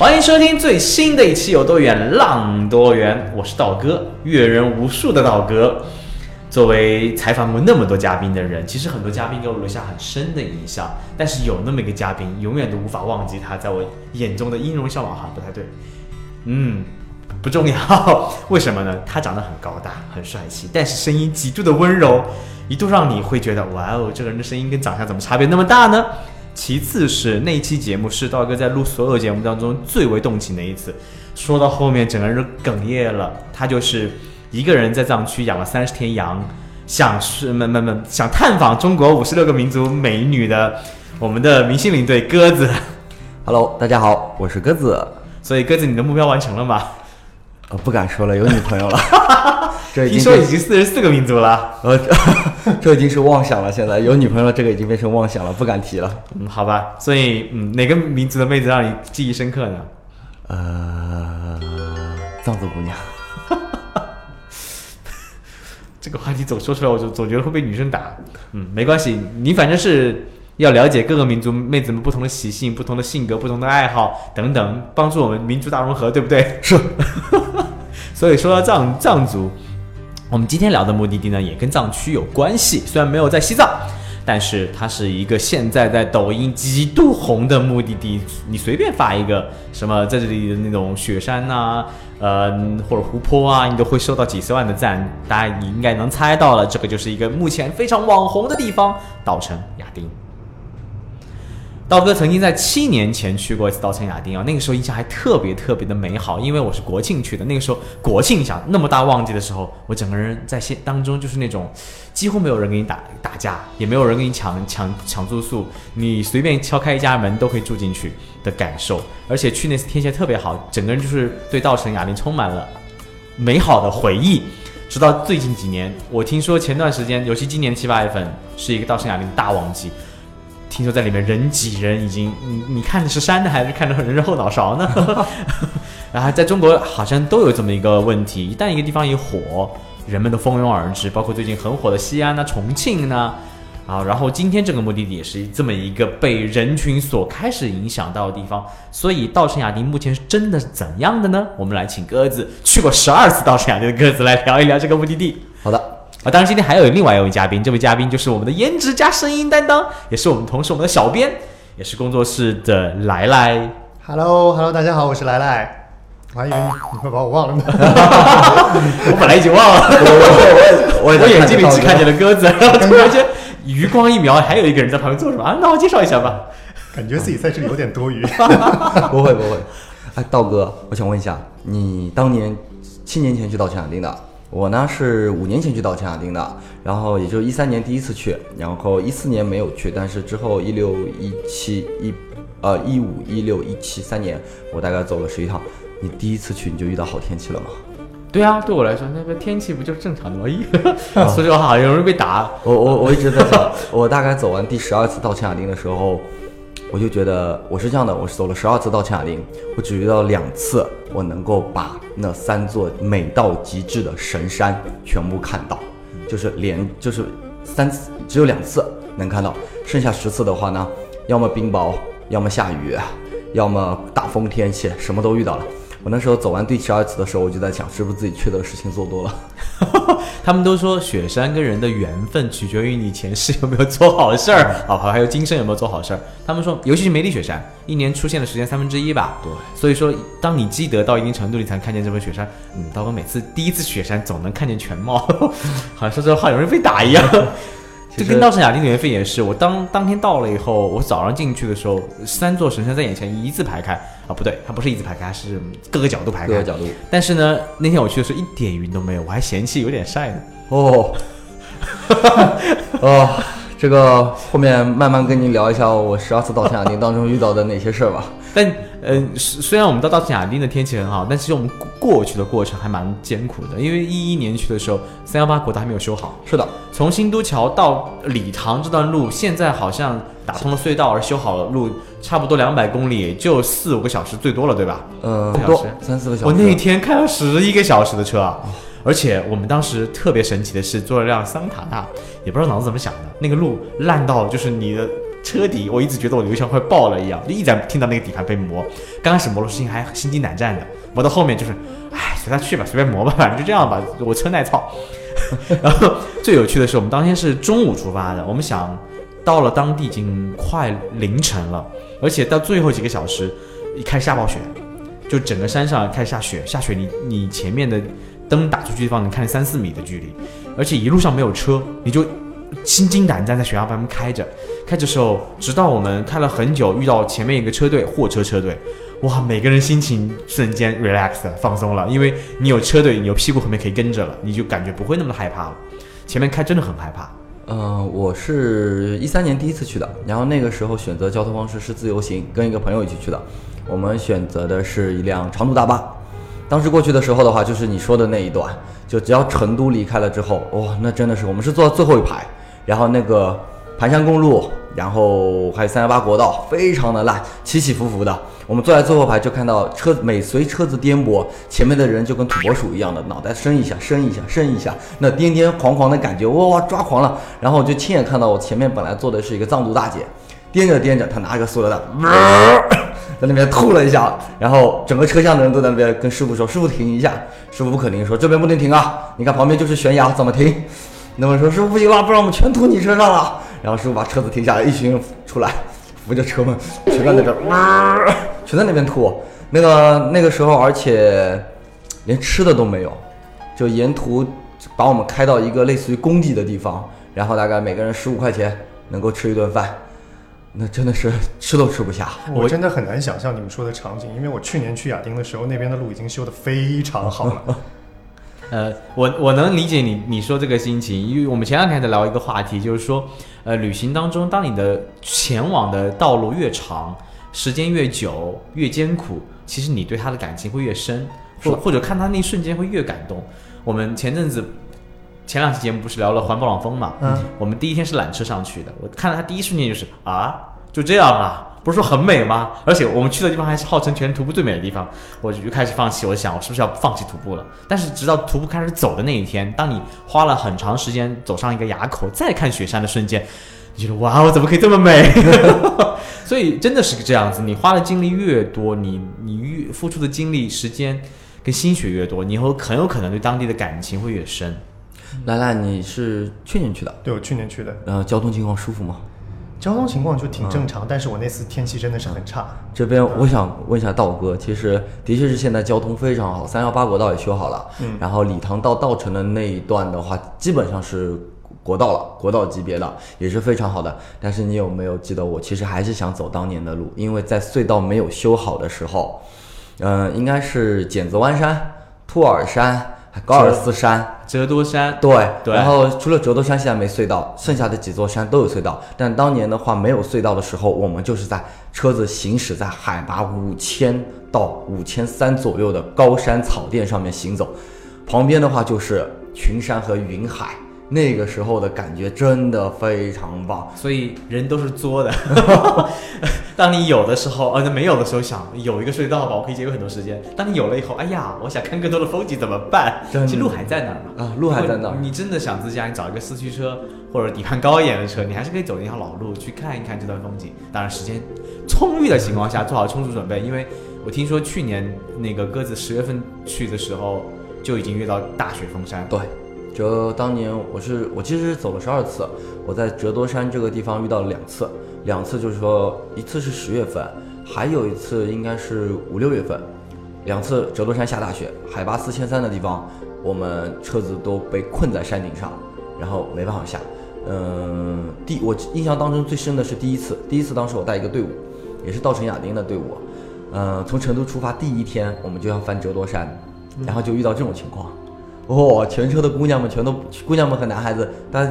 欢迎收听最新的一期《有多远浪多远》，我是道哥，阅人无数的道哥。作为采访过那么多嘉宾的人，其实很多嘉宾给我留下很深的印象，但是有那么一个嘉宾，永远都无法忘记他在我眼中的音容笑貌哈，不太对，嗯，不重要，为什么呢？他长得很高大，很帅气，但是声音极度的温柔，一度让你会觉得，哇哦，这个人的声音跟长相怎么差别那么大呢？其次是那一期节目是道哥在录所有节目当中最为动情的一次，说到后面整个人都哽咽了，他就是。一个人在藏区养了三十天羊，想是没没没想探访中国五十六个民族美女的我们的明星领队鸽子。Hello，大家好，我是鸽子。所以鸽子，你的目标完成了吗？呃，不敢说了，有女朋友了。这听说已经四十四个民族了。呃，这已经是妄想了。现在有女朋友，这个已经变成妄想了，不敢提了。嗯，好吧。所以，嗯，哪个民族的妹子让你记忆深刻呢？呃，藏族姑娘。这个话题总说出来，我就总觉得会被女生打。嗯，没关系，你反正是要了解各个民族妹子们不同的习性、不同的性格、不同的爱好等等，帮助我们民族大融合，对不对？是。所以说到藏藏族，我们今天聊的目的地呢，也跟藏区有关系，虽然没有在西藏。但是它是一个现在在抖音极度红的目的地，你随便发一个什么在这里的那种雪山呐，呃或者湖泊啊，你都会收到几十万的赞。大家你应该能猜到了，这个就是一个目前非常网红的地方——稻城亚丁。道哥曾经在七年前去过一次稻城亚丁啊，那个时候印象还特别特别的美好，因为我是国庆去的。那个时候国庆，想那么大旺季的时候，我整个人在现当中就是那种几乎没有人跟你打打架，也没有人跟你抢抢抢住宿，你随便敲开一家门都可以住进去的感受。而且去那次天气特别好，整个人就是对稻城亚丁充满了美好的回忆。直到最近几年，我听说前段时间，尤其今年七八月份是一个稻城亚丁大旺季。听说在里面人挤人，已经你你看的是山呢还是看着人后脑勺呢？然后在中国好像都有这么一个问题，一旦一个地方一火，人们都蜂拥而至，包括最近很火的西安呐、重庆呐，啊，然后今天这个目的地也是这么一个被人群所开始影响到的地方。所以稻城亚丁目前是真的是怎样的呢？我们来请鸽子去过十二次稻城亚丁的鸽子来聊一聊这个目的地。啊，当然今天还有另外一位嘉宾，这位嘉宾就是我们的颜值加声音担当，也是我们同事，我们的小编，也是工作室的来来。Hello，Hello，大家好，我是来来。我还以为 你会把我忘了呢。我本来已经忘了，我 我我眼睛里只看见了鸽子，然后突然间余光一瞄，还有一个人在旁边做什么啊？那我介绍一下吧。感觉自己在这里有点多余。不会不会。哎，道哥，我想问一下，你当年七年前去稻城亚丁的？我呢是五年前去稻城亚丁的，然后也就一三年第一次去，然后一四年没有去，但是之后一六一七一，呃一五一六一七三年，我大概走了十一趟。你第一次去你就遇到好天气了吗？对啊，对我来说那个天气不就是正常的吗？说实话好像容易被打。我我我一直在想，我大概走完第十二次稻城亚丁的时候。我就觉得我是这样的，我是走了十二次稻城亚丁，我只遇到两次我能够把那三座美到极致的神山全部看到，就是连就是三次只有两次能看到，剩下十次的话呢，要么冰雹，要么下雨，要么大风天气，什么都遇到了。我那时候走完第十二次的时候，我就在想，是不是自己缺德事情做多了？他们都说雪山跟人的缘分取决于你前世有没有做好事儿，好，还有今生有没有做好事儿。他们说，尤其是梅里雪山，一年出现的时间三分之一吧。对，所以说，当你积德到一定程度，你才能看见这份雪山。嗯，刀哥每次第一次雪山总能看见全貌，好像说这话有人被打一样。这跟稻城亚丁的缘分也是，我当当天到了以后，我早上进去的时候，三座神山在眼前一字排开啊，不对，它不是一字排开，是各个角度排开。各个角度。但是呢，那天我去的时候一点云都没有，我还嫌弃有点晒呢。哦，哦，这个后面慢慢跟您聊一下我十二次稻城亚丁当中遇到的哪些事儿吧。但呃，虽虽然我们到到亚丁的天气很好，但其实我们过过去的过程还蛮艰苦的，因为一一年去的时候，三幺八国道还没有修好。是的，从新都桥到礼堂这段路，现在好像打通了隧道而修好了路，差不多两百公里，也就四五个小时最多了，对吧？呃，不多三四个小时。我那一天开了十一个小时的车啊，而且我们当时特别神奇的是坐了辆桑塔纳，也不知道脑子怎么想的，那个路烂到就是你的车底，我一直觉得我油箱快爆了一样，就一直听到那个底盘被磨。刚开始磨的事情还心惊胆战的，磨到后面就是，唉，随他去吧，随便磨吧，反正就这样吧，我车耐操。然后最有趣的是，我们当天是中午出发的，我们想到了当地已经快凌晨了，而且到最后几个小时，一开始下暴雪，就整个山上开始下雪，下雪你你前面的灯打出去地方能看见三四米的距离，而且一路上没有车，你就心惊胆战在悬崖旁边开着，开着时候，直到我们开了很久，遇到前面一个车队，货车车队，哇，每个人心情瞬间 relax 了放松了，因为你有车队，你有屁股后面可以跟着了，你就感觉不会那么害怕了。前面开真的很害怕，呃，我是一三年第一次去的，然后那个时候选择交通方式是自由行，跟一个朋友一起去的。我们选择的是一辆长途大巴。当时过去的时候的话，就是你说的那一段，就只要成都离开了之后，哇，那真的是我们是坐到最后一排，然后那个盘山公路，然后还有三幺八国道，非常的烂，起起伏伏的。我们坐在最后排就看到车每随车子颠簸，前面的人就跟土拨鼠一样的，脑袋伸一下，伸一下，伸一下，那颠颠狂狂的感觉，哇哇抓狂了。然后我就亲眼看到我前面本来坐的是一个藏族大姐，颠着颠着，她拿个塑料袋，在那边吐了一下，然后整个车厢的人都在那边跟师傅说：“师傅停一下。”师傅不肯停，说：“这边不能停啊，你看旁边就是悬崖，怎么停？”那么说：“师傅不行了，不然我们全吐你身上了。”然后师傅把车子停下来，一群人出来，扶着车门，全在那边，全在那边吐。那个那个时候，而且连吃的都没有，就沿途把我们开到一个类似于工地的地方，然后大概每个人十五块钱能够吃一顿饭，那真的是吃都吃不下。我真的很难想象你们说的场景，因为我去年去亚丁的时候，那边的路已经修得非常好了。呃，我我能理解你你说这个心情，因为我们前两天在聊一个话题，就是说，呃，旅行当中，当你的前往的道路越长，时间越久，越艰苦，其实你对他的感情会越深，或或者看他那一瞬间会越感动。我们前阵子前两期节目不是聊了环保朗峰嘛？嗯，我们第一天是缆车上去的，我看到他第一瞬间就是啊，就这样啊，不是说很美吗？而且我们去的地方还是号称全徒步最美的地方，我就开始放弃，我想我是不是要放弃徒步了？但是直到徒步开始走的那一天，当你花了很长时间走上一个垭口，再看雪山的瞬间，你觉得哇，我怎么可以这么美？所以真的是这样子，你花的精力越多，你你越付出的精力、时间跟心血越多，你以后很有可能对当地的感情会越深。兰兰，你是去年去的，对，我去年去的，呃，交通情况舒服吗？交通情况就挺正常，但是我那次天气真的是很差。这边我想问一下道哥，其实的确是现在交通非常好，三幺八国道也修好了，嗯然后礼堂到稻城的那一段的话，基本上是国道了，国道级别的也是非常好的。但是你有没有记得我其实还是想走当年的路，因为在隧道没有修好的时候，嗯、应该是剪子湾山、兔耳山、还高尔斯山。折多山，对，对然后除了折多山现在没隧道，剩下的几座山都有隧道。但当年的话没有隧道的时候，我们就是在车子行驶在海拔五千到五千三左右的高山草甸上面行走，旁边的话就是群山和云海。那个时候的感觉真的非常棒，所以人都是作的。当你有的时候，呃，那没有的时候想有一个隧道吧，我可以节约很多时间。当你有了以后，哎呀，我想看更多的风景怎么办？其实路还在那儿嘛。啊路还在那儿你真的想自驾，你找一个四驱车或者底盘高一点的车，你还是可以走那条老路去看一看这段风景。当然，时间充裕的情况下，做好充足准备。因为我听说去年那个鸽子十月份去的时候，就已经遇到大雪封山。对，就当年我是我其实是走了十二次，我在折多山这个地方遇到了两次，两次就是说一次是十月份，还有一次应该是五六月份，两次折多山下大雪，海拔四千三的地方，我们车子都被困在山顶上，然后没办法下。嗯，第我印象当中最深的是第一次，第一次当时我带一个队伍，也是稻城亚丁的队伍，嗯，从成都出发第一天我们就要翻折多山，然后就遇到这种情况。哦，全车的姑娘们全都，姑娘们和男孩子，但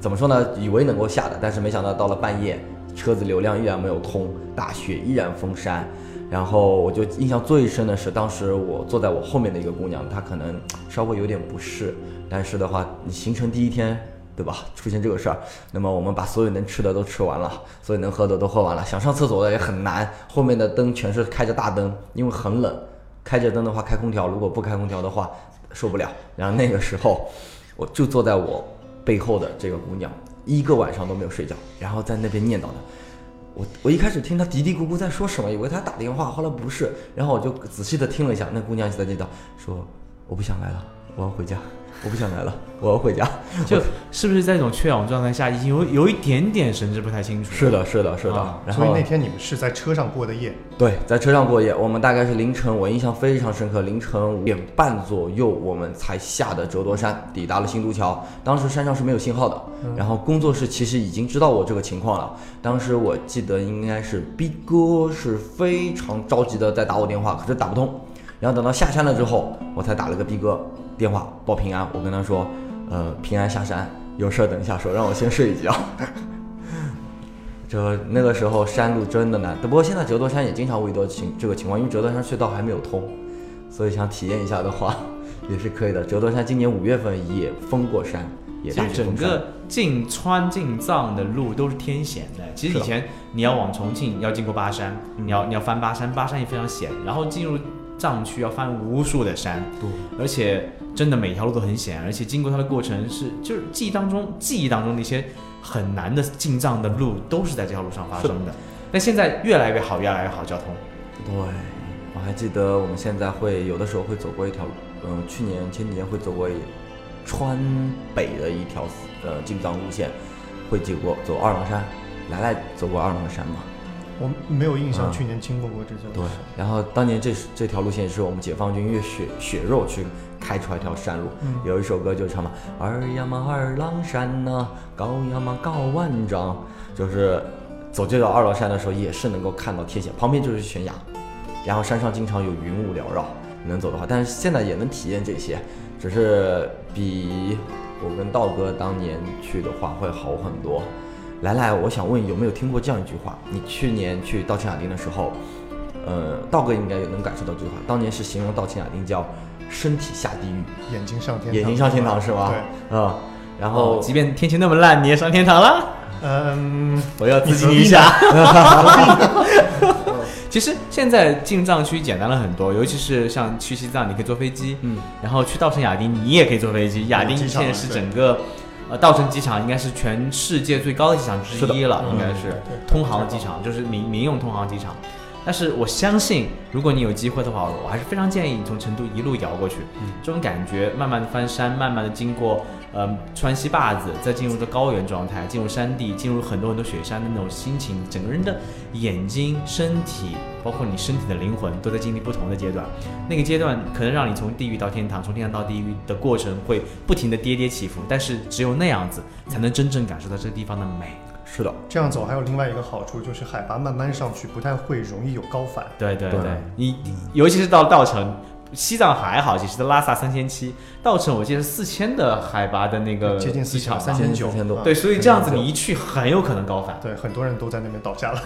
怎么说呢？以为能够下的，但是没想到到了半夜，车子流量依然没有通，大雪依然封山。然后我就印象最深的是，当时我坐在我后面的一个姑娘，她可能稍微有点不适，但是的话，你行程第一天，对吧？出现这个事儿，那么我们把所有能吃的都吃完了，所有能喝的都喝完了，想上厕所的也很难，后面的灯全是开着大灯，因为很冷，开着灯的话开空调，如果不开空调的话受不了。然后那个时候，我就坐在我背后的这个姑娘，一个晚上都没有睡觉，然后在那边念叨的。我我一开始听她嘀嘀咕咕在说什么，以为她打电话，后来不是，然后我就仔细的听了一下，那姑娘就在念叨说：“我不想来了，我要回家，我不想来了，我要回家。”就是不是在一种缺氧状态下，已经有有一点点神志不太清楚？是的，是的，是的。啊然后所以那天你们是在车上过的夜，对，在车上过夜，我们大概是凌晨，我印象非常深刻，凌晨五点半左右，我们才下的折多山，抵达了新都桥。当时山上是没有信号的，然后工作室其实已经知道我这个情况了。当时我记得应该是逼哥是非常着急的在打我电话，可是打不通。然后等到下山了之后，我才打了个逼哥电话报平安，我跟他说，呃，平安下山，有事儿等一下说，让我先睡一觉。这那个时候山路真的难，不过现在折多山也经常遇到情这个情况，因为折多山隧道还没有通，所以想体验一下的话也是可以的。折多山今年五月份也封过山，也其实整大雪封山个进川进藏的路都是天险的。其实以前你要往重庆要经过巴山，你要你要翻巴山，巴山也非常险，然后进入藏区要翻无数的山，而且真的每条路都很险，而且经过它的过程是就是记忆当中记忆当中那些很难的进藏的路都是在这条路上发生的。但现在越来越好，越来越好交通。对，我还记得我们现在会有的时候会走过一条路，嗯，去年前几年会走过一川北的一条呃进藏路线，会经过走二郎山，来来走过二郎山嘛。我没有印象嗯去年经过过这座。对，然后当年这是这条路线是我们解放军越血血肉去开出来一条山路，嗯有一首歌就唱嘛，二呀嘛二郎山呐、高呀嘛高万丈，就是走这条二郎山的时候也是能够看到天险，旁边就是悬崖，然后山上经常有云雾缭绕，能走的话，但是现在也能体验这些，只是比我跟道哥当年去的话会好很多。来来，我想问有没有听过这样一句话？你去年去稻城亚丁的时候，呃，道哥应该也能感受到这句话。当年是形容稻城亚丁叫身体下地狱，眼睛上天堂，眼睛上天堂是吗？对，嗯，然后哦即便天气那么烂，你也上天堂了。嗯，我要自你己一下。其实现在进藏区简单了很多，尤其是像去西藏，你可以坐飞机，嗯，然后去稻城亚丁，你也可以坐飞机。亚丁现在是整个，呃，稻城机场应该是全世界最高的机场之一了，嗯应该是通航机场，就是民民用通航机场。但是我相信，如果你有机会的话，我还是非常建议你从成都一路摇过去，这种感觉，慢慢的翻山，慢慢的经过，呃，川西坝子，再进入这高原状态，进入山地，进入很多很多雪山的那种心情，整个人的眼睛、身体，包括你身体的灵魂，都在经历不同的阶段。那个阶段可能让你从地狱到天堂，从天堂到地狱的过程会不停的跌跌起伏，但是只有那样子，才能真正感受到这个地方的美。是的，这样走还有另外一个好处，就是海拔慢慢上去，不太会容易有高反。对对对对，你尤其是到稻城，西藏还好，其实拉萨三千七，稻城我记得四千的海拔的那个接近机场吧三千九，4000多啊对，所以这样子你一去很有可能高反，对，很多人都在那边倒下了。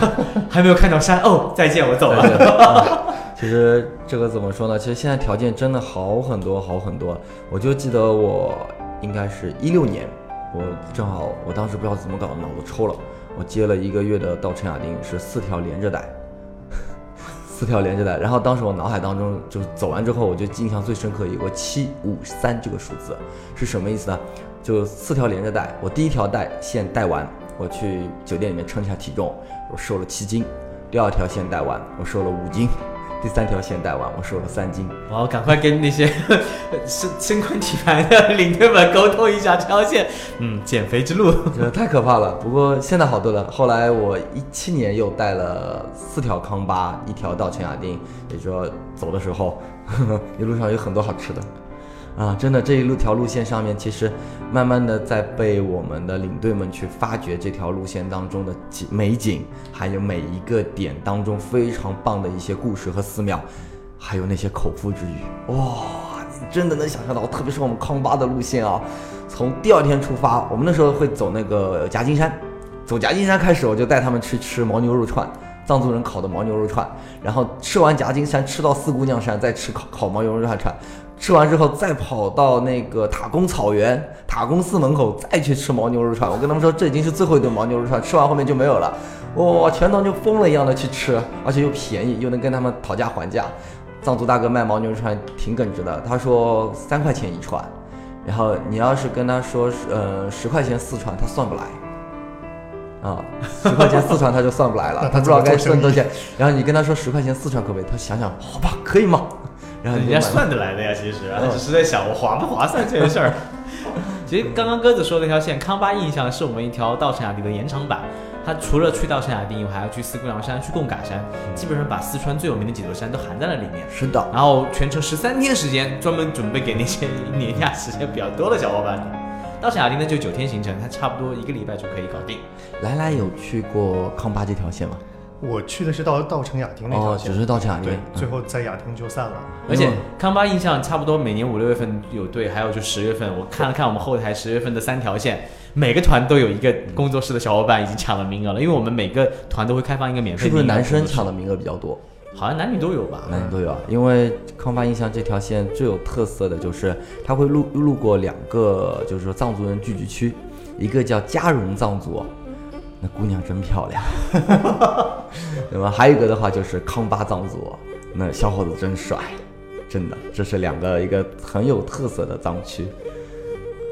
还没有看到山哦，再见，我走了。对对嗯 其实这个怎么说呢？其实现在条件真的好很多，好很多。我就记得我应该是一六年，我正好我当时不知道怎么搞的，脑子抽了，我接了一个月的稻城亚丁，是四条连着带，四条连着带。然后当时我脑海当中就走完之后，我就印象最深刻有个七五三这个数字是什么意思呢？就四条连着带，我第一条带线带完，我去酒店里面称一下体重，我瘦了七斤；第二条线带完，我瘦了五斤；第三条线带完，我瘦了三斤。我要赶快跟那些身身宽体盘的领队们沟通一下这条线，嗯，减肥之路。这太可怕了。不过现在好多了。后来我一七年又带了四条康巴，一条稻城亚丁，也就是说走的时候，呵 呵一路上有很多好吃的。啊，真的这一路条路线上面，其实慢慢的在被我们的领队们去发掘这条路线当中的景美景，还有每一个点当中非常棒的一些故事和寺庙，还有那些口腹之欲。哇，你真的能想象到，特别是我们康巴的路线啊，从第二天出发，我们那时候会走那个夹金山，走夹金山开始，我就带他们去吃牦牛肉串，藏族人烤的牦牛肉串，然后吃完夹金山，吃到四姑娘山，再吃烤烤牦牛肉串串。吃完之后，再跑到那个塔公草原、塔公寺门口，再去吃牦牛肉串。我跟他们说，这已经是最后一顿牦牛肉串，吃完后面就没有了。哇，全当就疯了一样的去吃，而且又便宜，又能跟他们讨价还价。藏族大哥卖牦牛肉串挺耿直的，他说三块钱一串，然后你要是跟他说，呃，十块钱四串，他算不来。啊，十块钱四串他就算不来了，他不知道该算多少钱。然后你跟他说十块钱四串可不可以？他想想，好吧，可以吗？然后人家算得来的呀，其实，他只是在想我划不划算这件事儿。其实刚刚鸽子说那条线，康巴印象是我们一条稻城亚丁的延长版。它除了去到圣雅迪，我还要去四姑娘山、去贡嘎山，基本上把四川最有名的几座山都含在了里面。是的。然后全程十三天时间，专门准备给那些年假时间比较多的小伙伴的。到圣雅迪呢就九天行程，它差不多一个礼拜就可以搞定。来来有去过康巴这条线吗？我去的是稻稻城亚丁那条线，只是稻城亚丁，最后在亚丁就散了。而且康巴印象差不多每年五六月份有队，还有就十月份，我看了看我们后台十月份的三条线，每个团都有一个工作室的小伙伴已经抢了名额了，因为我们每个团都会开放一个免费。是不是男生抢的名额比较多？好像男女都有吧？男女都有，因为康巴印象这条线最有特色的就是它会路路过两个，就是说藏族人聚居区，一个叫嘉绒藏族。那姑娘真漂亮，那么？还有一个的话就是康巴藏族，那小伙子真帅，真的，这是两个一个很有特色的藏区。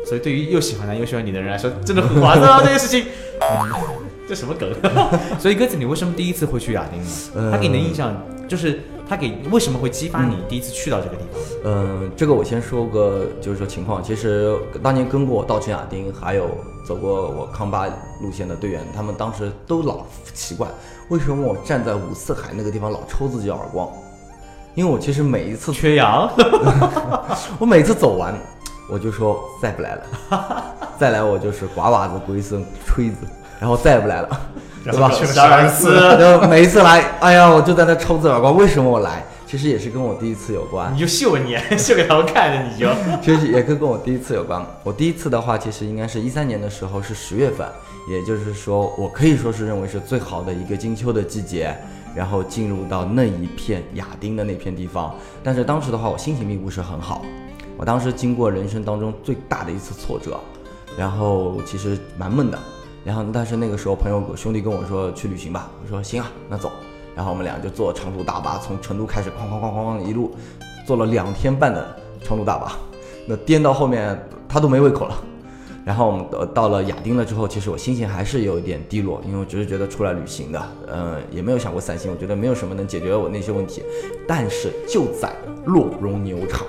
所以对于又喜欢男又喜欢你的人来说，真的很划算啊！这件事情，这什么梗？所以鸽子，你为什么第一次会去亚丁呢？他给你的印象就是他给为什么会激发你第一次去到这个地方？嗯，这个我先说个就是说情况，其实当年跟过我到城亚丁，还有。走过我康巴路线的队员，他们当时都老奇怪，为什么我站在五四海那个地方老抽自己耳光？因为我其实每一次缺氧，我每次走完，我就说再不来了，再来我就是刮袜子、龟孙、吹子，然后再也不来了，是吧？十二次，然后每一次来，哎呀，我就在那抽自己耳光，为什么我来？其实也是跟我第一次有关，你就秀你，秀给他们看着，你就。其实也跟跟我第一次有关。我第一次的话，其实应该是一三年的时候，是十月份，也就是说，我可以说是认为是最好的一个金秋的季节，然后进入到那一片亚丁的那片地方。但是当时的话，我心情并不是很好。我当时经过人生当中最大的一次挫折，然后其实蛮闷的。然后但是那个时候，朋友兄弟跟我说去旅行吧，我说行啊，那走。然后我们俩就坐长途大巴，从成都开始，哐哐哐哐哐一路，坐了两天半的长途大巴，那颠到后面他都没胃口了。然后我们到了亚丁了之后，其实我心情还是有一点低落，因为我只是觉得出来旅行的，嗯，也没有想过散心，我觉得没有什么能解决我那些问题。但是就在洛绒牛场，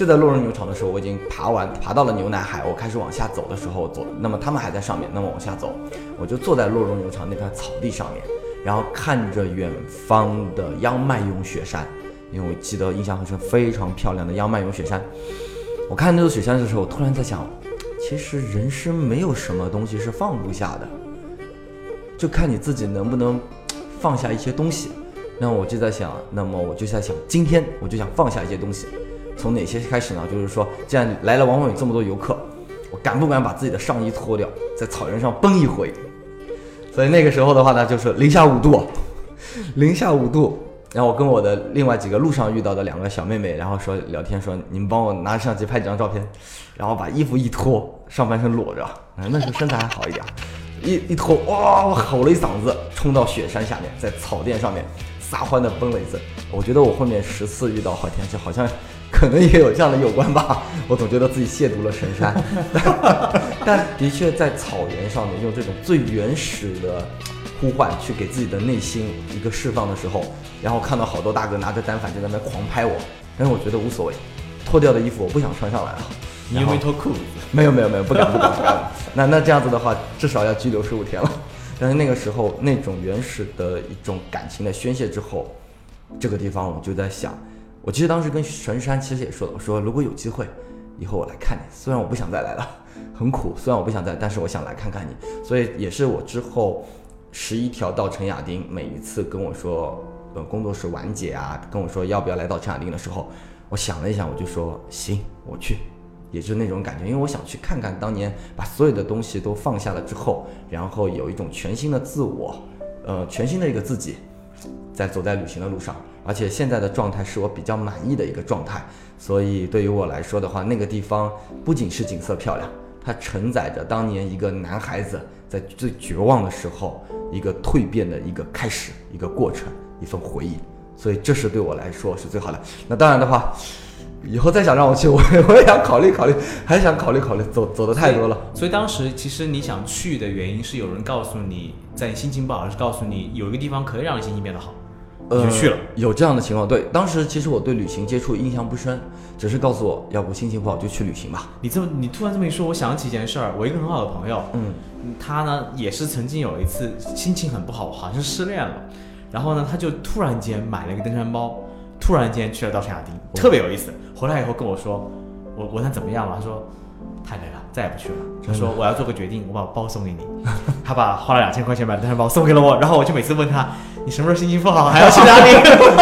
就在洛绒牛场的时候，我已经爬完，爬到了牛奶海，我开始往下走的时候走，那么他们还在上面，那么往下走，我就坐在洛绒牛场那片草地上面。然后看着远方的央迈勇雪山，因为我记得印象很深，非常漂亮的央迈勇雪山。我看那座雪山的时候，我突然在想，其实人生没有什么东西是放不下的，就看你自己能不能放下一些东西。那我就在想，那么我就在想，今天我就想放下一些东西，从哪些开始呢？就是说，既然来了往往有这么多游客，我敢不敢把自己的上衣脱掉，在草原上蹦一回？所以那个时候的话呢，就是零下五度，零下五度。然后我跟我的另外几个路上遇到的两个小妹妹，然后说聊天说，你们帮我拿相机拍几张照片。然后把衣服一脱，上半身裸着，嗯那时候身材还好一点，一一脱，哇，我吼了一嗓子，冲到雪山下面，在草甸上面撒欢的蹦了一次。我觉得我后面十次遇到好天气，好像。可能也有这样的有关吧，我总觉得自己亵渎了神山，但的确在草原上面用这种最原始的呼唤去给自己的内心一个释放的时候，然后看到好多大哥拿着单反就在那狂拍我，但是我觉得无所谓，脱掉的衣服我不想穿上来了。你有没有脱裤子？没有没有没有，不敢不敢不敢。那那这样子的话，至少要拘留十五天了。但是那个时候那种原始的一种感情的宣泄之后，这个地方我就在想。我其实当时跟神山其实也说了，我说如果有机会，以后我来看你。虽然我不想再来了，很苦。虽然我不想再，但是我想来看看你。所以也是我之后十一条到陈亚丁，每一次跟我说，呃，工作室完结啊，跟我说要不要来到陈亚丁的时候，我想了一想，我就说行，我去，也就那种感觉，因为我想去看看当年把所有的东西都放下了之后，然后有一种全新的自我，呃，全新的一个自己，在走在旅行的路上，而且现在的状态是我比较满意的一个状态，所以对于我来说的话，那个地方不仅是景色漂亮，它承载着当年一个男孩子在最绝望的时候一个蜕变的一个开始，一个过程，一份回忆，所以这是对我来说是最好的。那当然的话，以后再想让我去，我我也想考虑考虑，还想考虑考虑，走走的太多了。所以当时其实你想去的原因是有人告诉你，在你心情不好时告诉你有一个地方可以让你心情变得好，你就去了。呃有这样的情况，对，当时其实我对旅行接触印象不深，只是告诉我，要不心情不好就去旅行吧。你这么你突然这么一说，我想起一件事儿，我一个很好的朋友，嗯，他呢也是曾经有一次心情很不好，好像是失恋了，然后呢他就突然间买了一个登山包，突然间去了稻城亚丁，特别有意思。回来以后跟我说，我我问他怎么样了，他说太累了，再也不去了。他说我要做个决定，我把包送给你。他把花了两千块钱买的登山包送给了我，然后我就每次问他，你什么时候心情不好还要去哪里？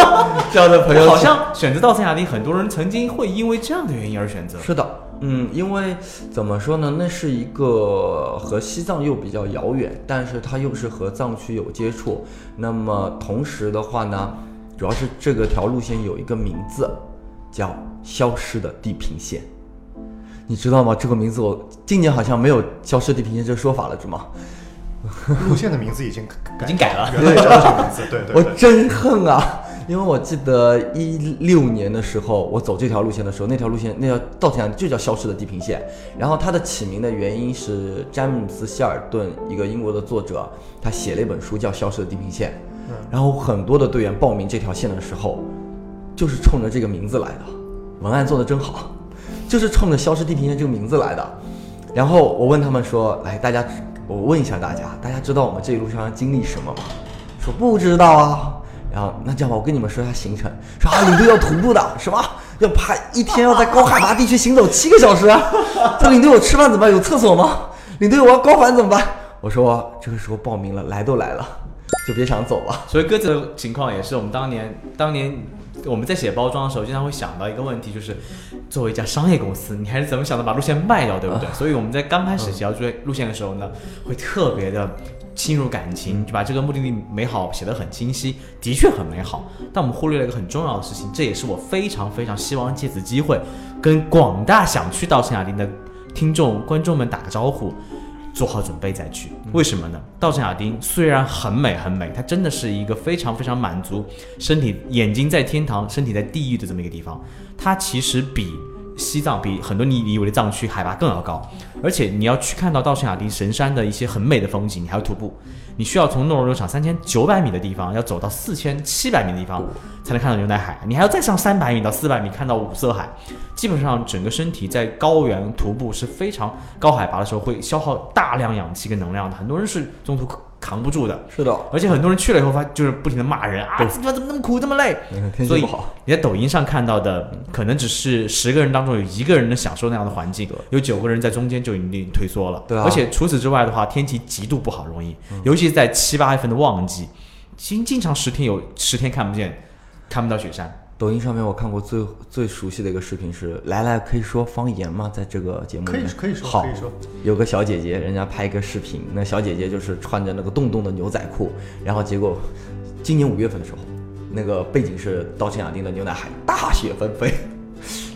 这样的朋友好像选择稻城亚丁，很多人曾经会因为这样的原因而选择。是的，嗯，因为怎么说呢，那是一个和西藏又比较遥远，但是它又是和藏区有接触。那么同时的话呢，主要是这个条路线有一个名字，叫“消失的地平线”。你知道吗？这个名字我今年好像没有“消失地平线”这个说法了，是吗？路线的名字已经已经改了原来叫这个名字，对对对。我真恨啊！因为我记得一六年的时候，我走这条路线的时候，那条路线那条稻城亚丁就叫消失的地平线。然后它的起名的原因是詹姆斯·希尔顿，一个英国的作者，他写了一本书叫《消失的地平线》。然后很多的队员报名这条线的时候，就是冲着这个名字来的。文案做的真好，就是冲着消失地平线这个名字来的。然后我问他们说：“来，大家，我问一下大家，大家知道我们这一路上要经历什么吗？”说不知道啊。然后那这样吧，我跟你们说一下行程。说啊，领队要徒步的，什么要爬一天要在高海拔地区行走七个小时啊？这领队我吃饭怎么办？有厕所吗？领队我要高反怎么办？我说这个时候报名了，来都来了，就别想走了。所以鸽子的情况也是我们当年当年我们在写包装的时候，经常会想到一个问题，就是作为一家商业公司，你还是怎么想的把路线卖掉，对不对？所以我们在刚开始写要追路线的时候呢，会特别的。侵入感情，就把这个目的地美好写得很清晰，的确很美好。但我们忽略了一个很重要的事情，这也是我非常非常希望借此机会跟广大想去稻城亚丁的听众观众们打个招呼。做好准备再去，为什么呢？稻城亚丁虽然很美很美，它真的是一个非常非常满足身体眼睛在天堂，身体在地狱的这么一个地方。它其实比西藏比很多你以为的藏区海拔更要高，而且你要去看到稻城亚丁神山的一些很美的风景，你还要徒步，你需要从诺罗场三千九百米的地方要走到四千七百米的地方才能看到牛奶海，你还要再上三百米到四百米看到五色海。基本上整个身体在高原徒步是非常高海拔的时候会消耗大量氧气跟能量的，很多人是中途扛不住的。是的，而且很多人去了以后发就是不停的骂人啊，怎么怎么那么苦这么累？所以你在抖音上看到的，可能只是十个人当中有一个人能享受那样的环境，有九个人在中间就已经退缩了。对啊而且除此之外的话，天气极度不好，容易，尤其是在七八月份的旺季，经经常十天有十天看不见，看不到雪山。抖音上面我看过最最熟悉的一个视频是，来来可以说方言吗？在这个节目里面可以可以说好可以说，有个小姐姐，人家拍一个视频，那小姐姐就是穿着那个洞洞的牛仔裤，然后结果今年五月份的时候，那个背景是稻城亚丁的牛奶海，大雪纷飞。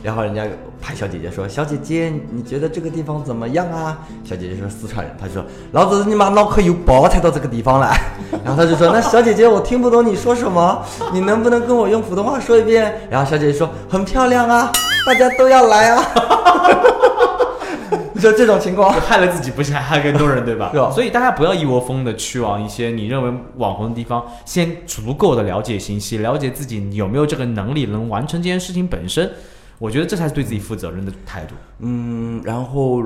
然后人家拍小姐姐说：“小姐姐，你觉得这个地方怎么样啊？”小姐姐说四川人，她说：“老子你妈脑壳有包才到这个地方来。”然后她就说：“那小姐姐，我听不懂你说什么，你能不能跟我用普通话说一遍？”然后小姐姐说：“很漂亮啊，大家都要来啊。”你说这种情况，害了自己，不是还害了更多人，对吧？是啊所以大家不要一窝蜂的去往一些你认为网红的地方，先足够的了解信息，了解自己有没有这个能力能完成这件事情本身。我觉得这才是对自己负责任的态度。嗯，然后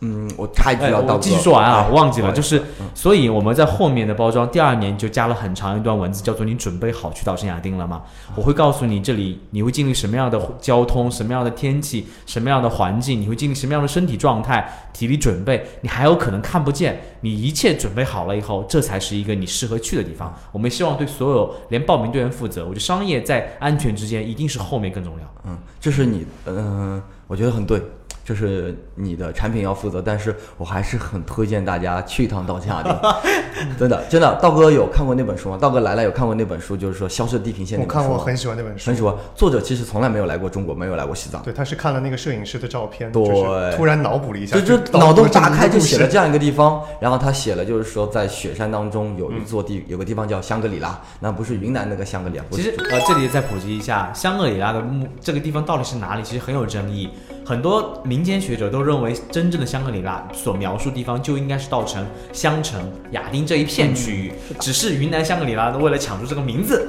嗯，我插一句哎，啊，我继续说完啊，哎我忘记了，就是，所以我们在后面的包装第二年就加了很长一段文字，叫做“你准备好去稻城亚丁了吗？”我会告诉你这里你会经历什么样的交通、什么样的天气、什么样的环境，你会经历什么样的身体状态、体力准备，你还有可能看不见。你一切准备好了以后，这才是一个你适合去的地方。我们希望对所有连报名队员负责。我觉得商业在安全之间一定是后面更重要。嗯，这是你，嗯、我觉得很对，这是你的产品要负责，但是我还是很推荐大家去一趟道家的，真的真的，道哥有看过那本书吗？道哥来了有看过那本书，就是说《消失的地平线》那我本书吗看过，很喜欢那本书很。喜欢。作者其实从来没有来过中国，没有来过西藏，对，他是看了那个摄影师的照片，对就是突然脑补了一下，就就脑洞大开就写了这样一个地方，然后他写了就是说在雪山当中有一座地，有个地方叫香格里拉，那不是云南那个香格里拉，其实呃，这里再普及一下，香格里拉的目这个地方到底是哪里，其实很有争议。很多民间学者都认为，真正的香格里拉所描述地方就应该是稻城、香城、亚丁这一片区域，只是云南香格里拉为了抢住这个名字，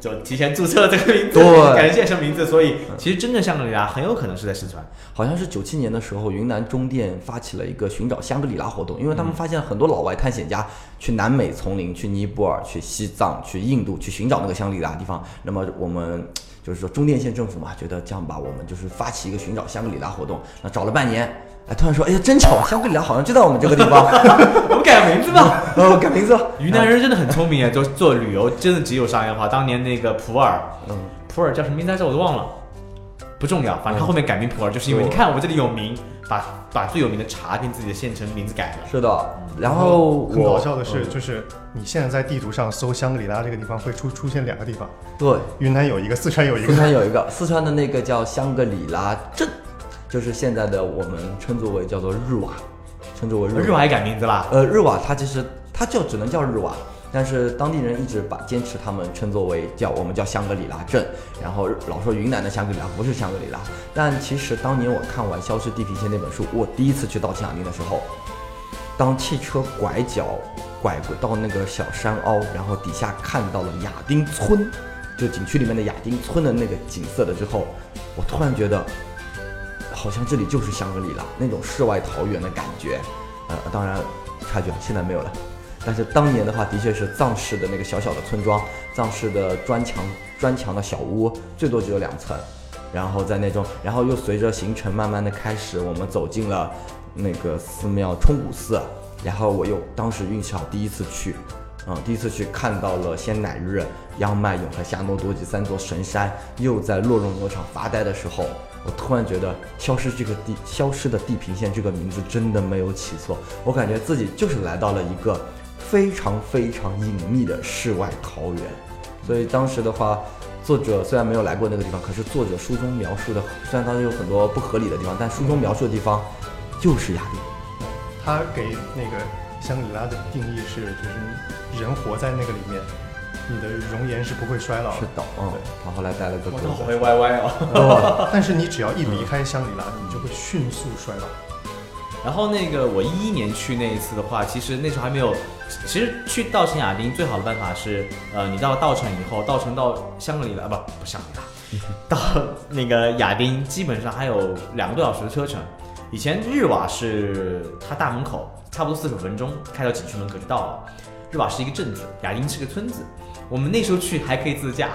就提前注册了这个名字，对改成现成名字。所以其实真正香格里拉很有可能是在四川。好像是九七年的时候，云南中电发起了一个寻找香格里拉活动，因为他们发现很多老外探险家去南美丛林、去尼泊尔、去西藏、去印度去寻找那个香格里拉地方。那么我们就是说中甸县政府嘛，觉得这样吧，我们就是发起一个寻找香格里拉活动。那找了半年，哎，突然说，哎呀，真巧，香格里拉好像就在我们这个地方，我们改名字吧。哦，改名字了。云南人真的很聪明啊，就做旅游真的只有商业化。当年那个普洱，嗯，普洱叫什么名字来着？我都忘了，不重要，反正他后面改名普洱，就是因为你看我这里有名，把把最有名的茶跟自己的县城名字改了。是的，然后很搞笑的是，嗯就是你现在在地图上搜香格里拉这个地方，会出出现两个地方，对，云南有一个，四川有一个。四个。川有一个，四川的那个叫香格里拉镇，就是现在的我们称作为叫做日瓦，称作为日瓦。日瓦也改名字啦，呃，日瓦它其实它就只能叫日瓦，但是当地人一直把坚持他们称作为叫我们叫香格里拉镇，然后老说云南的香格里拉不是香格里拉，但其实当年我看完《消失地平线》那本书，我第一次去稻城亚丁的时候，当汽车拐角拐过到那个小山凹，然后底下看到了亚丁村，就景区里面的亚丁村的那个景色的之后，我突然觉得。好像这里就是香格里拉那种世外桃源的感觉，呃，当然差距，现在没有了。但是当年的话，的确是藏式的那个小小的村庄，藏式的砖墙砖墙的小屋，最多只有两层。然后在那种，然后又随着行程慢慢的开始，我们走进了那个寺庙冲古寺，然后我又当时运气好，第一次去，嗯，第一次去看到了仙乃日、央麦勇和夏诺多吉三座神山，又在洛绒农场发呆的时候，我突然觉得“消失这个地消失的地平线”这个名字真的没有起错，我感觉自己就是来到了一个非常非常隐秘的世外桃源。所以当时的话，作者虽然没有来过那个地方，可是作者书中描述的，虽然当时有很多不合理的地方，但书中描述的地方就是雅典。他给那个香格里拉的定义是，就是人活在那个里面，你的容颜是不会衰老的。是的，嗯对，他后来带了个狗我头好子。会歪歪 哦。但是你只要一离开香格里拉，你就会迅速衰老。然后那个我一一年去那一次的话，其实那时候还没有。其实去稻城亚丁最好的办法是，呃，你到稻城以后，稻城到香格里拉不不香格里拉，到那个亚丁基本上还有两个多小时的车程。以前日瓦是它大门口，差不多四十五分钟开到景区门口就到了。日瓦是一个镇子，亚丁是个村子。我们那时候去还可以自驾，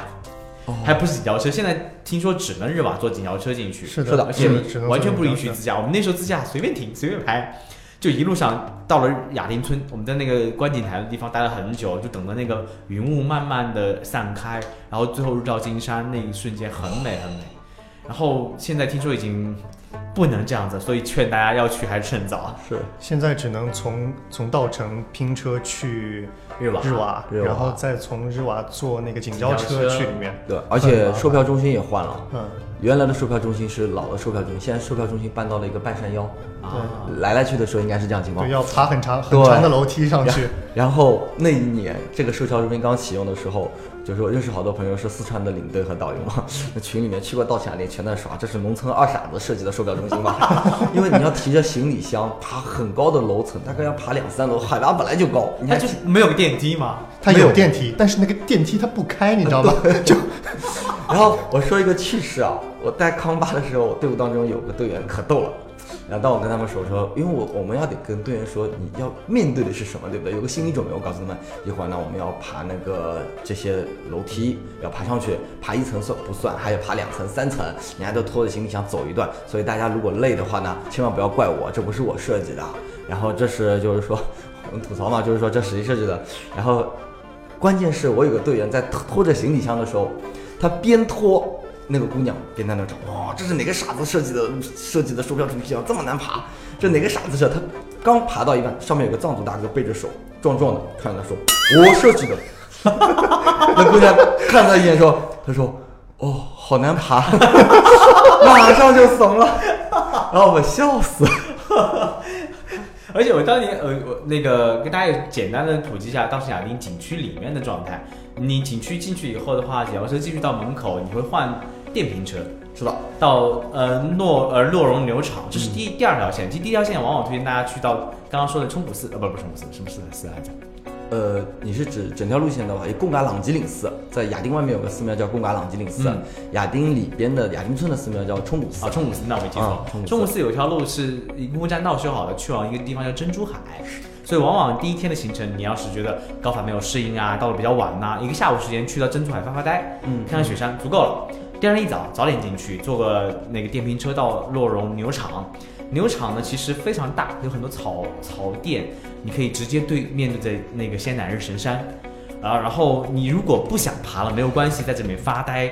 还不是景交车。现在听说只能日瓦坐景交车进去，是是的而且完全不允许自驾。我们那时候自驾随便停随便拍，就一路上到了亚丁村，我们在那个观景台的地方待了很久，就等着那个云雾慢慢的散开，然后最后日照金山那一瞬间很美很美。然后现在听说已经不能这样子，所以劝大家要去还是趁早。是现在只能从从稻城拼车去日瓦日瓦，然后再从日瓦坐那个景交车景交车去里面。对，而且售票中心也换了。嗯，原来的售票中心是老的售票中心，现在售票中心搬到了一个半山腰。啊，来来去的时候应该是这样情况对，。要爬很长很长的楼梯上去。然后那一年这个售票中心刚启用的时候，就是我认识好多朋友是四川的领队和导游嘛，那群里面去过稻城亚丁全在耍，这是农村二傻子设计的售票中心吧？因为你要提着行李箱爬很高的楼层，大概要爬两三楼，海拔本来就高，你它还就没有个电梯吗？它有电梯，但是那个电梯它不开，你知道吗？就 然后我说一个趣事啊，我带康巴的时候，队伍当中有个队员可逗了，然后当我跟他们说说，因为我我们要得跟队员说你要面对的是什么，对不对？有个心理准备。我告诉他们，一会儿呢我们要爬那个这些楼梯，要爬上去，爬一层算不算？还有爬两层、三层，你还得拖着行李箱走一段。所以大家如果累的话呢，千万不要怪我，这不是我设计的。然后这是就是说，我们吐槽嘛，就是说这实际设计的。然后关键是我有个队员在拖着行李箱的时候，他边拖。那个姑娘边在那找，哇，这是哪个傻子设计的设计的售票主题箱这么难爬？这哪个傻子设？他刚爬到一半，上面有个藏族大哥背着手，壮壮的，看着他说：“我设计的。”那姑娘看他一眼说：“他说，哦，好难爬。”马上就怂了，然后我笑死了。而且我当年呃，我那个跟大家简单的普及一下当时亚丁景区里面的状态。你景区进去以后的话，假如说继续到门口，你会换。电瓶车是的，到呃诺呃洛绒牛场，这是第第二条线。其实第一条线往往推荐大家去到刚刚说的冲古寺，呃不不是冲古寺，什么寺寺来着？呃，你是指整条路线的话，有贡嘎朗吉岭寺，在亚丁外面有个寺庙叫贡嘎朗吉岭寺，亚丁里边的亚丁村的寺庙叫冲古寺。啊，冲古寺，那我没记错。冲古寺有一条路是木栈道修好的，去往一个地方叫珍珠海。所以往往第一天的行程，你要是觉得高反没有适应啊，到了比较晚呐，一个下午时间去到珍珠海发发呆，嗯，看看雪山足够了。第二天一早早点进去，坐个那个电瓶车到洛绒牛场。牛场呢其实非常大，有很多草草甸，你可以直接对面对着那个仙乃日神山。啊，然后你如果不想爬了，没有关系，在这里面发呆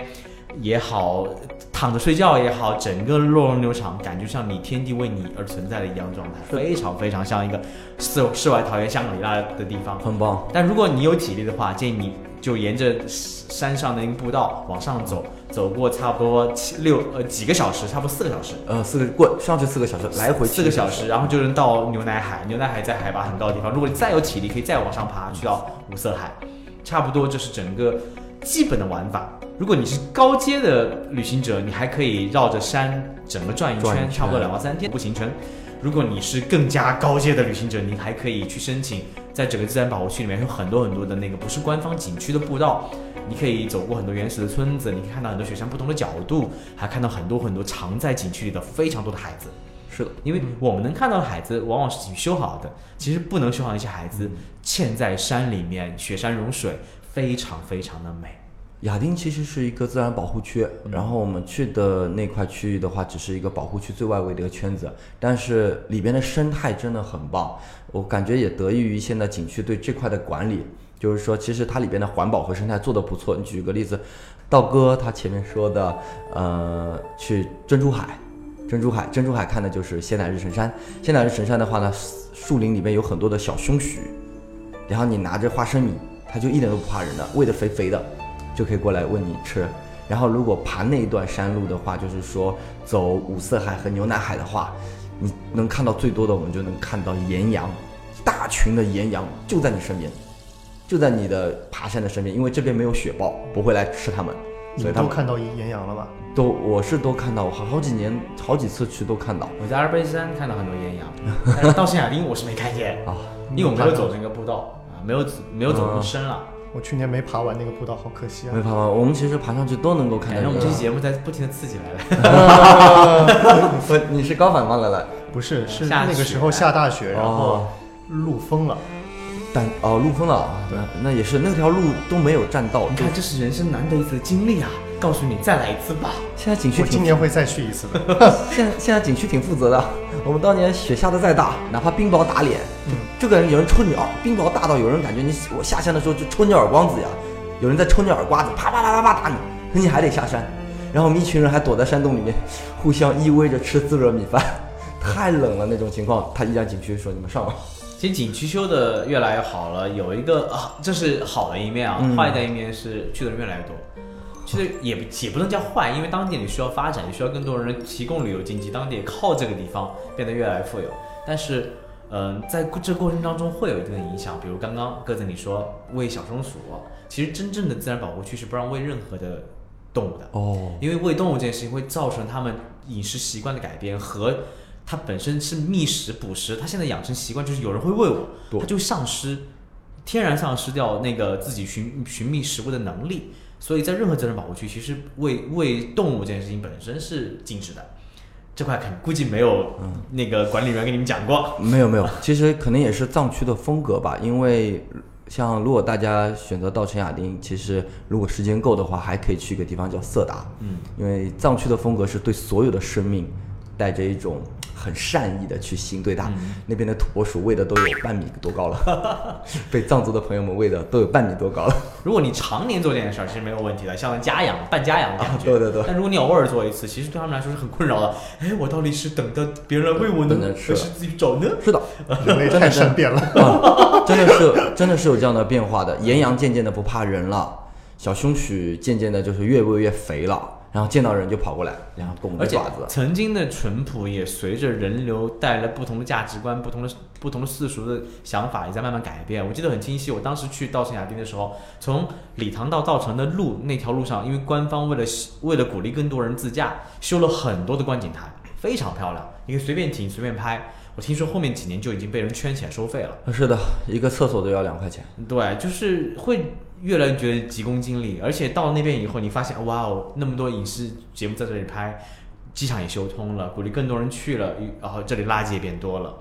也好，躺着睡觉也好，整个洛绒牛场感觉像你天地为你而存在的一样状态，非常非常像一个世世外桃源香格里拉的地方，很棒。但如果你有体力的话，建议你就沿着山上的一个步道往上走。走过差不多七六呃几个小时，差不多四个小时，呃四个过上去四个小时，来回四个小时，然后就能到牛奶海。牛奶海在海拔很高的地方，如果你再有体力，可以再往上爬，去到五色海，差不多就是整个基本的玩法。如果你是高阶的旅行者，你还可以绕着山整个转一圈，差不多两到三天步行程。如果你是更加高阶的旅行者，你还可以去申请，在整个自然保护区里面有很多很多的那个不是官方景区的步道。你可以走过很多原始的村子，你可以看到很多雪山不同的角度，还看到很多很多藏在景区里的非常多的孩子。是的，因为我们能看到的海子往往是景区修好的，其实不能修好那些海子嵌在山里面，雪山融水，非常非常的美。亚丁其实是一个自然保护区，然后我们去的那块区域的话，只是一个保护区最外围的一个圈子，但是里边的生态真的很棒，我感觉也得益于现在景区对这块的管理。就是说，其实它里边的环保和生态做得不错。你举个例子，道哥他前面说的，呃，去珍珠海，珍珠海，珍珠海看的就是仙乃日神山。仙乃日神山的话呢，树林里面有很多的小松鼠，然后你拿着花生米，它就一点都不怕人的，喂得肥肥的，就可以过来问你吃。然后如果爬那一段山路的话，就是说走五色海和牛奶海的话，你能看到最多的，我们就能看到岩羊，大群的岩羊就在你身边。就在你的爬山的身边，因为这边没有雪豹，不会来吃它们。所以都看到岩羊了吧？都，我是都看到，我好好几年，好几次去都看到。我在阿尔卑斯山看到很多岩羊，但是到圣亚丁我是没看见啊，因为我没有走那个步道啊，没有没有走那么深了。我去年没爬完那个步道，好可惜啊。没爬完，我们其实爬上去都能够看到。感觉。我们这期节目在不停的刺激来了。不，你是高反吗？来来，不是，是那个时候下大雪，然后路封了。但哦，路封了，对，那也是那条路都没有栈道。你看，这是人生难得一次的经历啊！告诉你，再来一次吧。现在景区，我今年会再去一次的。现现在景区挺负责的。我们当年雪下的再大，哪怕冰雹打脸，嗯，就感觉有人抽你耳，冰雹大到有人感觉你我下山的时候就抽你耳光子呀，有人在抽你耳刮子，啪啪啪啪啪打你，你还得下山。然后我们一群人还躲在山洞里面，互相依偎着吃自热米饭，太冷了那种情况，他依然景区说你们上吧。其实景区修的越来越好了，有一个啊，这是好的一面啊，坏的一面是去的人越来越多。其实也也不能叫坏，因为当地你需要发展，也需要更多人提供旅游经济，当地也靠这个地方变得越来越富有。但是，嗯，在这过程当中会有一定的影响，比如刚刚鸽子你说喂小松鼠，其实真正的自然保护区是不让喂任何的动物的哦，因为喂动物这件事情会造成它们饮食习惯的改变和。它本身是觅食捕食，它现在养成习惯就是有人会喂我，它就丧失天然丧失掉那个自己寻寻觅食物的能力。所以在任何自然保护区，其实喂喂动物这件事情本身是禁止的。这块肯估计没有那个管理员跟你们讲过。没有没有，其实可能也是藏区的风格吧，因为像如果大家选择稻城亚丁，其实如果时间够的话，还可以去一个地方叫色达，嗯，因为藏区的风格是对所有的生命带着一种很善意的去心对待，那边的土拨鼠喂的都有半米多高了，被藏族的朋友们喂的都有半米多高了。如果你常年做这件事儿，其实没有问题的，像家养、半家养的感觉。对对对但如果你偶尔做一次，其实对他们来说是很困扰的。哎，我到底是等着别人来喂我呢还是自己找呢？是的，人类太善变了。啊，真的是真的是有这样的变化的。岩羊渐渐的不怕人了，小胸许渐渐的就是越喂越肥了，然后见到人就跑过来，然后拱而且着爪子。曾经的淳朴也随着人流带来不同的价值观、不同的不同的世俗的想法，也在慢慢改变。我记得很清晰，我当时去稻城亚丁的时候，从礼堂到稻城的路那条路上，因为官方为了为了鼓励更多人自驾，修了很多的观景台，非常漂亮，你可以随便停随便拍。我听说后面几年就已经被人圈起来收费了。是的，一个厕所都要两块钱。对，就是会越来越觉得急功近利，而且到了那边以后，你发现哇哦，那么多影视节目在这里拍，机场也修通了，鼓励更多人去了，然后这里垃圾也变多了，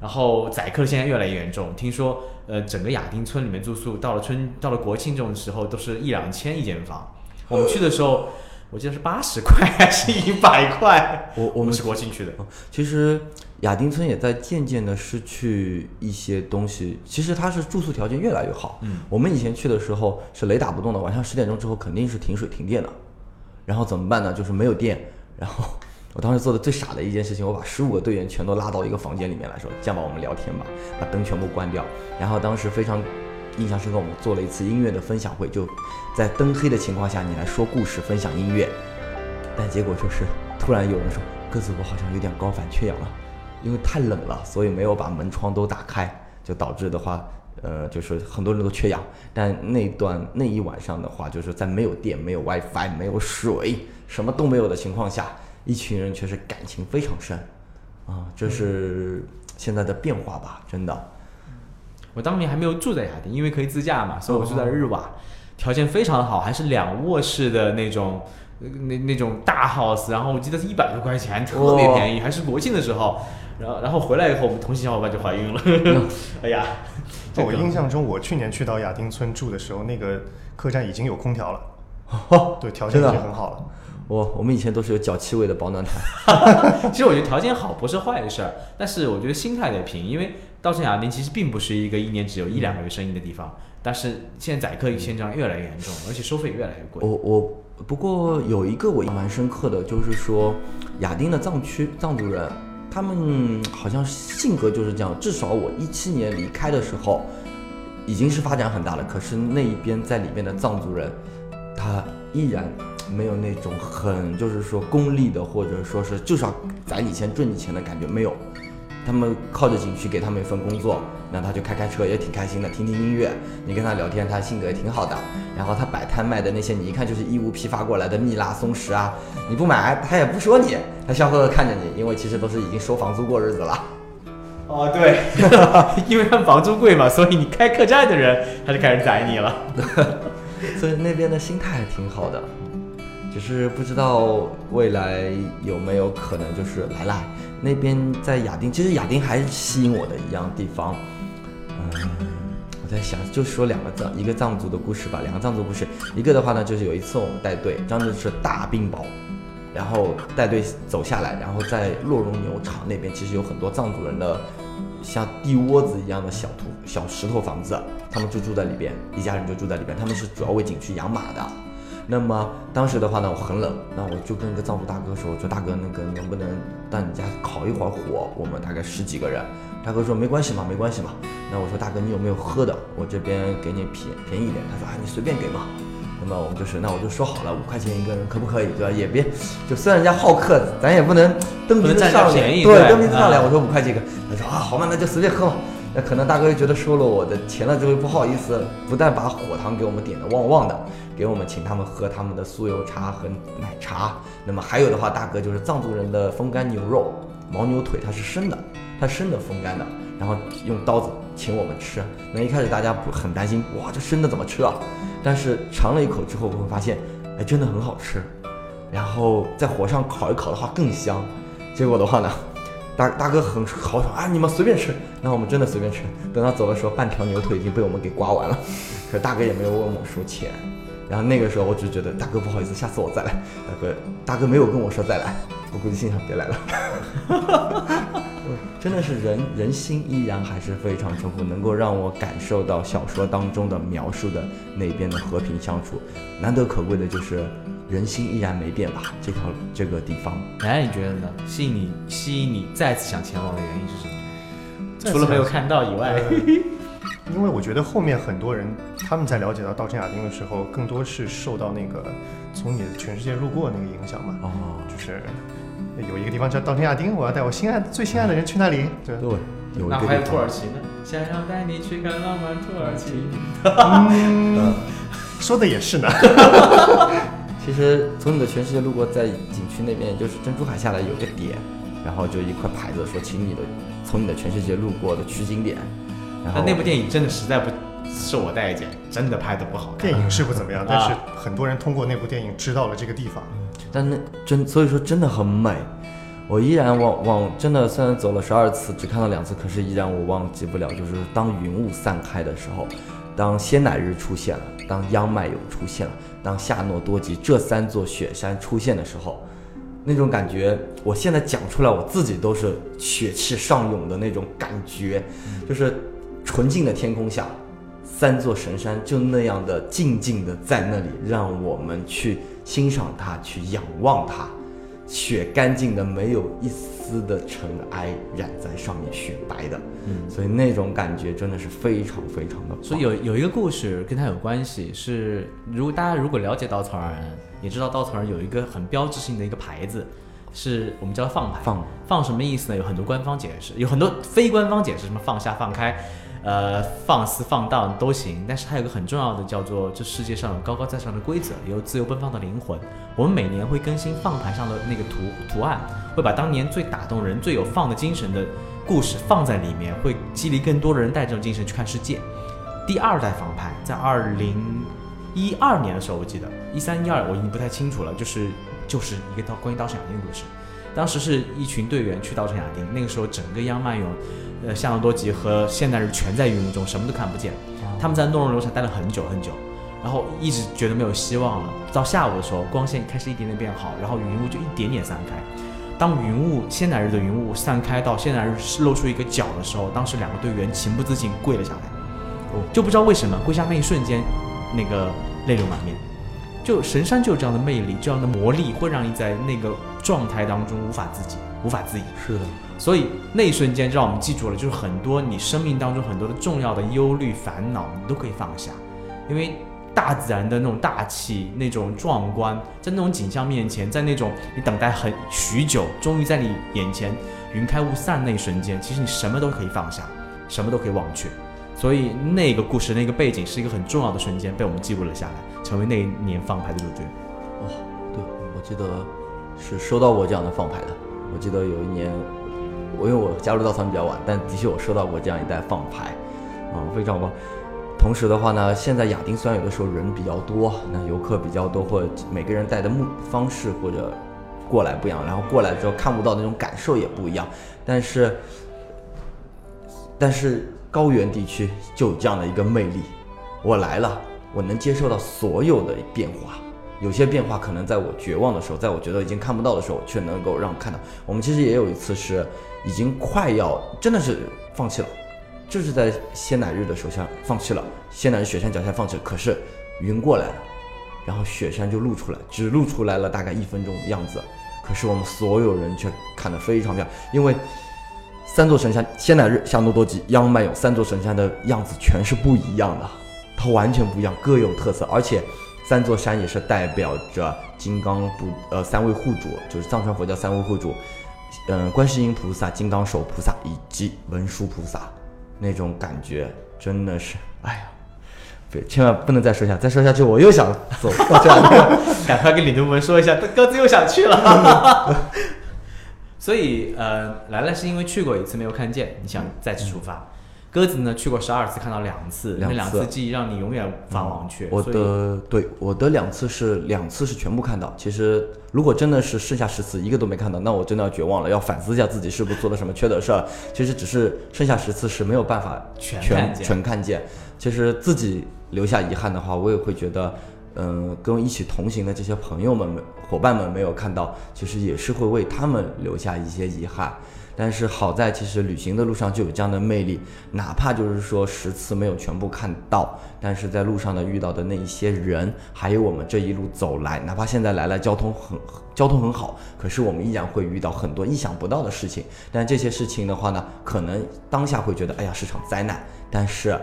然后宰客现在越来越严重，听说呃整个亚丁村里面住宿到了春到了国庆这种时候都是一两千一间房，我们去的时候我记得是八十块 还是一百块，我我们是国庆去的，其实亚丁村也在渐渐的失去一些东西。其实它是住宿条件越来越好。嗯，我们以前去的时候是雷打不动的，晚上十点钟之后肯定是停水停电的。然后怎么办呢？就是没有电。然后我当时做的最傻的一件事情，我把十五个队员全都拉到一个房间里面来说，这样吧，我们聊天吧，把灯全部关掉。然后当时非常印象深刻，我们做了一次音乐的分享会，就在灯黑的情况下，你来说故事，分享音乐。但结果就是突然有人说，鸽子我好像有点高反缺氧了，因为太冷了，所以没有把门窗都打开，就导致的话，呃，就是很多人都缺氧。但那段那一晚上的话，就是在没有电、没有 WiFi、没有水、什么都没有的情况下，一群人却是感情非常深，啊，这是现在的变化吧，真的。我当年还没有住在亚丁，因为可以自驾嘛，所以我住在日瓦，条件非常好，还是两卧室的那种，呃那那种大 house，然后我记得是一百多块钱，特别便宜，还是国庆的时候。然后然后回来以后，我们同行小伙伴就怀孕了。哎呀，这个我印象中，我去年去到亚丁村住的时候，那个客栈已经有空调了，哦，对，条件已经很好了。我我们以前都是有脚气味的保暖毯。其实我觉得条件好不是坏事儿，但是我觉得心态得平，因为稻城亚丁其实并不是一个一年只有一两个月生意的地方，但是现在宰客现象越来越严重，而且收费越来越贵。我我不过有一个我印象蛮深刻的，就是说亚丁的藏区藏族人，他们好像性格就是这样。至少我一七年离开的时候，已经是发展很大了，可是那一边在里面的藏族人，他依然没有那种很就是说功利的，或者说是就是要宰你钱赚你钱的感觉，没有。他们靠着景区给他们一份工作，那他就开开车也挺开心的，听听音乐。你跟他聊天，他性格也挺好的。然后他摆摊卖的那些，你一看就是义乌批发过来的蜜蜡、松石啊，你不买他也不说你，他笑呵呵看着你，因为其实都是已经收房租过日子了。哦，对，因为他们房租贵嘛，所以你开客栈的人他就开始宰你了。所以那边的心态还挺好的，只是不知道未来有没有可能就是来来那边在亚丁，其实亚丁还是吸引我的一样地方。嗯，我在想，就说两个藏一个藏族的故事吧，两个藏族故事，一个的话呢，就是有一次我们带队，当时是大冰雹。然后带队走下来，然后在洛绒牛场那边，其实有很多藏族人的像地窝子一样的小土小石头房子，他们就住在里边，一家人就住在里边。他们是主要为景区养马的。那么当时的话呢，我很冷，那我就跟一个藏族大哥说，我说大哥，那个能不能到你家烤一会儿火？我们大概十几个人。大哥说没关系嘛，没关系嘛。那我说大哥，你有没有喝的？我这边给你便便宜一点。他说啊，你随便给嘛。那么我们就是，那我就说好了，五块钱一个人，可不可以？对吧？也别，就虽然人家好客，咱也不能蹬鼻子上脸，对，蹬鼻子上脸。啊我说五块钱一个，他说啊，好嘛，那就随便喝嘛。那可能大哥又觉得收了我的钱了之后不好意思，不但把火塘给我们点的旺旺的，给我们请他们喝他们的酥油茶和奶茶。那么还有的话，大哥就是藏族人的风干牛肉、牦牛腿，它是生的，它生的风干的，然后用刀子请我们吃。那一开始大家不很担心，哇，这生的怎么吃啊？但是尝了一口之后，我会发现，哎，真的很好吃。然后在火上烤一烤的话更香。结果的话呢，大大哥很豪爽啊，你们随便吃。那我们真的随便吃。等他走的时候，半条牛腿已经被我们给刮完了，可大哥也没有问我收钱。然后那个时候我只觉得大哥不好意思，下次我再来。大哥大哥没有跟我说再来，我估计心想别来了。真的是人人心依然还是非常淳朴，能够让我感受到小说当中的描述的那边的和平相处。难得可贵的就是人心依然没变吧？这条这个地方，哎，你觉得呢？吸引你吸引你再次想前往的原因是什么？除了没有看到以外，呃因为我觉得后面很多人他们在了解到稻城亚丁的时候，更多是受到那个从你的全世界路过那个影响嘛，哦，就是有一个地方叫稻城亚丁，我要带我心爱最心爱的人去那里。对，对，有一那还有个地方，土耳其呢？想要带你去看浪漫土耳其。嗯，说的也是呢。其实从你的全世界路过，在景区那边，就是珍珠海下来有个点，然后就一块牌子说，请你的从你的全世界路过的取景点。然后但那部电影真的实在不受我待见，真的拍的不好看。电影是不怎么样，啊 但是很多人通过那部电影知道了这个地方。但那真所以说真的很美，我依然往往真的虽然走了十二次，只看到两次，可是依然我忘记不了，就是当云雾散开的时候，当仙乃日出现了，当央麦有出现了，当夏诺多吉这三座雪山出现的时候，那种感觉，我现在讲出来，我自己都是血气上涌的那种感觉，就是纯净的天空下，三座神山就那样的静静的在那里，让我们去欣赏它，去仰望它，雪干净的没有一丝的尘埃染在上面，雪白的，嗯所以那种感觉真的是非常非常的。所以有有一个故事跟它有关系，是如果大家如果了解稻草人，也知道稻草人有一个很标志性的一个牌子，是我们叫放牌。放放什么意思呢？有很多官方解释，有很多非官方解释，什么放下、放开，呃，放肆、放荡都行。但是它有个很重要的叫做，这世界上有高高在上的规则，也有自由奔放的灵魂。我们每年会更新放牌上的那个图图案，会把当年最打动人、最有放的精神的故事放在里面，会激励更多的人带这种精神去看世界。第二代放牌在二零一二年的时候，我记得一三一二我已经不太清楚了，就是就是一个到关于稻城亚丁的故事。当时是一群队员去稻城亚丁，那个时候整个央漫游，呃，夏诺多吉和现代日全在云雾中，什么都看不见。他们在诺龙流场待了很久很久，然后一直觉得没有希望了。到下午的时候，光线开始一点点变好，然后云雾就一点点散开。当云雾现代日的云雾散开到仙乃日露出一个角的时候，当时两个队员情不自禁跪了下来，哦就不知道为什么跪下那一瞬间，那个泪流满面。就神山就有这样的魅力，这样的魔力，会让你在那个状态当中无法自己，无法自已。是的，所以那一瞬间就让我们记住了，就是很多你生命当中很多的重要的忧虑、烦恼，你都可以放下，因为大自然的那种大气、那种壮观，在那种景象面前，在那种你等待很许久，终于在你眼前云开雾散那一瞬间，其实你什么都可以放下，什么都可以忘却。所以那个故事、那个背景是一个很重要的瞬间，被我们记录了下来，成为那一年放牌的主角。哦，对，我记得是收到过这样的放牌的。我记得有一年，我因为我加入稻草人比较晚，但的确我收到过这样一袋放牌，啊、非常棒。同时的话呢，现在亚丁虽然有的时候人比较多，那游客比较多，或者每个人带的目方式或者过来不一样，然后过来之后看不到那种感受也不一样，但是但是高原地区就有这样的一个魅力，我来了，我能接受到所有的变化。有些变化可能在我绝望的时候，在我觉得已经看不到的时候，却能够让我看到。我们其实也有一次是已经快要真的是放弃了，就是在仙乃日的手下放弃了，仙乃日雪山脚下放弃了。可是云过来了，然后雪山就露出来，只露出来了大概一分钟的样子。可是我们所有人却看得非常漂亮，因为三座神山仙乃日、夏诺多吉、央麦勇三座神山的样子全是不一样的，它完全不一样，各有特色，而且。三座山也是代表着金刚不呃三位护主，就是藏传佛教三位护主，嗯、观世音菩萨、金刚手菩萨以及文殊菩萨，那种感觉真的是，哎呀，别千万不能再说下，再说下去我又想走到这样。赶快跟李东文说一下，鸽子又想去了。所以呃，兰兰是因为去过一次没有看见，你想再次出发。鸽子呢去过十二次，看到两次，两那两次次记忆让你永远无法忘却。我的对我的两次是两次是全部看到。其实如果真的是剩下十次一个都没看到，那我真的要绝望了，要反思一下自己是不是做了什么缺德事儿。其实只是剩下十次是没有办法全全看全看见。其实自己留下遗憾的话，我也会觉得，嗯、跟我一起同行的这些朋友们、伙伴们没有看到，其实也是会为他们留下一些遗憾。但是好在，其实旅行的路上就有这样的魅力，哪怕就是说十次没有全部看到，但是在路上呢遇到的那一些人，还有我们这一路走来，哪怕现在来了交通很交通很好，可是我们依然会遇到很多意想不到的事情。但这些事情的话呢，可能当下会觉得，哎呀是场灾难，但是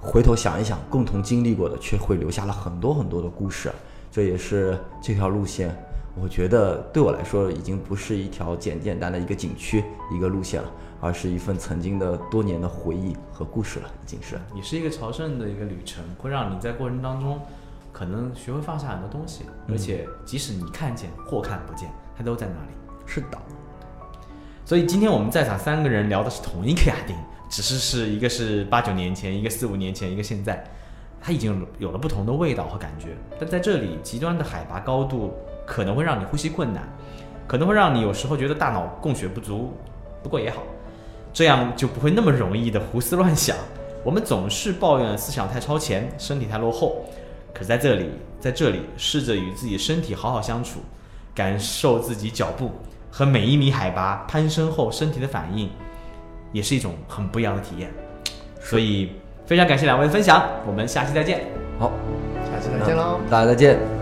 回头想一想，共同经历过的，却会留下了很多很多的故事。这也是这条路线，我觉得对我来说已经不是一条简简单的一个景区、一个路线了，而是一份曾经的多年的回忆和故事了，已经是。也是一个朝圣的一个旅程，会让你在过程当中可能学会放下很多东西，而且即使你看见或看不见，它都在那里。是的，所以今天我们在场三个人聊的是同一个亚丁，只是是一个是八九年前，一个四五年前，一个现在，它已经有了不同的味道和感觉。但在这里，极端的海拔高度可能会让你呼吸困难，可能会让你有时候觉得大脑供血不足。不过也好，这样就不会那么容易的胡思乱想。我们总是抱怨思想太超前，身体太落后。可在这里，在这里试着与自己身体好好相处，感受自己脚步和每一米海拔攀升后身体的反应，也是一种很不一样的体验。所以非常感谢两位的分享，我们下期再见。好，下期再见喽。大家再见。